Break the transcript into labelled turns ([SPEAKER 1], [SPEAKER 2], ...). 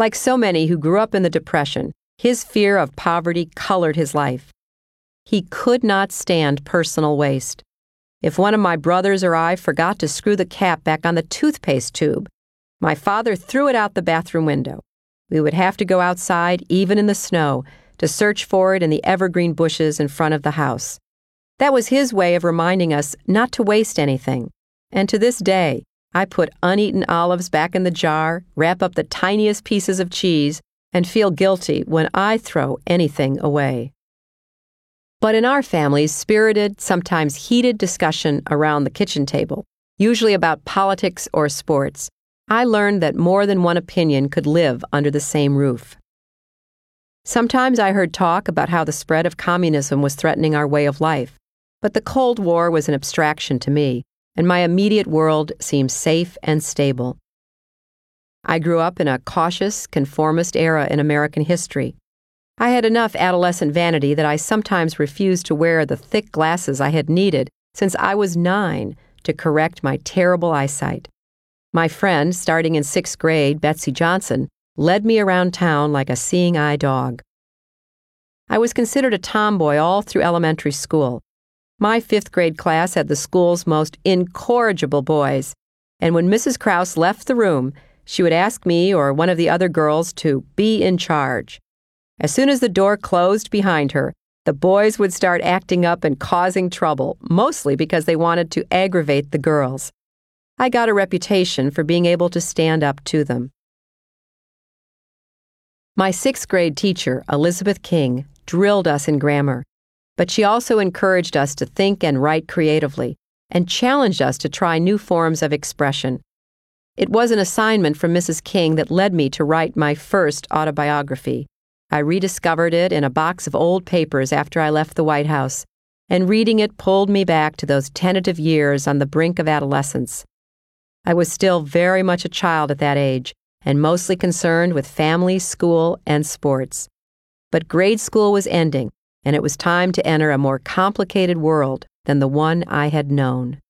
[SPEAKER 1] Like so many who grew up in the Depression, his fear of poverty colored his life. He could not stand personal waste. If one of my brothers or I forgot to screw the cap back on the toothpaste tube, my father threw it out the bathroom window. We would have to go outside, even in the snow, to search for it in the evergreen bushes in front of the house. That was his way of reminding us not to waste anything. And to this day, I put uneaten olives back in the jar, wrap up the tiniest pieces of cheese, and feel guilty when I throw anything away. But in our family's spirited, sometimes heated discussion around the kitchen table, usually about politics or sports, I learned that more than one opinion could live under the same roof. Sometimes I heard talk about how the spread of communism was threatening our way of life, but the Cold War was an abstraction to me, and my immediate world seemed safe and stable. I grew up in a cautious, conformist era in American history. I had enough adolescent vanity that I sometimes refused to wear the thick glasses I had needed since I was nine to correct my terrible eyesight. My friend, starting in sixth grade, Betsy Johnson, led me around town like a seeing eye dog. I was considered a tomboy all through elementary school. My fifth grade class had the school's most incorrigible boys, and when Mrs. Kraus left the room, she would ask me or one of the other girls to be in charge. As soon as the door closed behind her, the boys would start acting up and causing trouble, mostly because they wanted to aggravate the girls. I got a reputation for being able to stand up to them. My sixth grade teacher, Elizabeth King, drilled us in grammar, but she also encouraged us to think and write creatively and challenged us to try new forms of expression. It was an assignment from Mrs. King that led me to write my first autobiography. I rediscovered it in a box of old papers after I left the White House, and reading it pulled me back to those tentative years on the brink of adolescence. I was still very much a child at that age, and mostly concerned with family, school, and sports. But grade school was ending, and it was time to enter a more complicated world than the one I had known.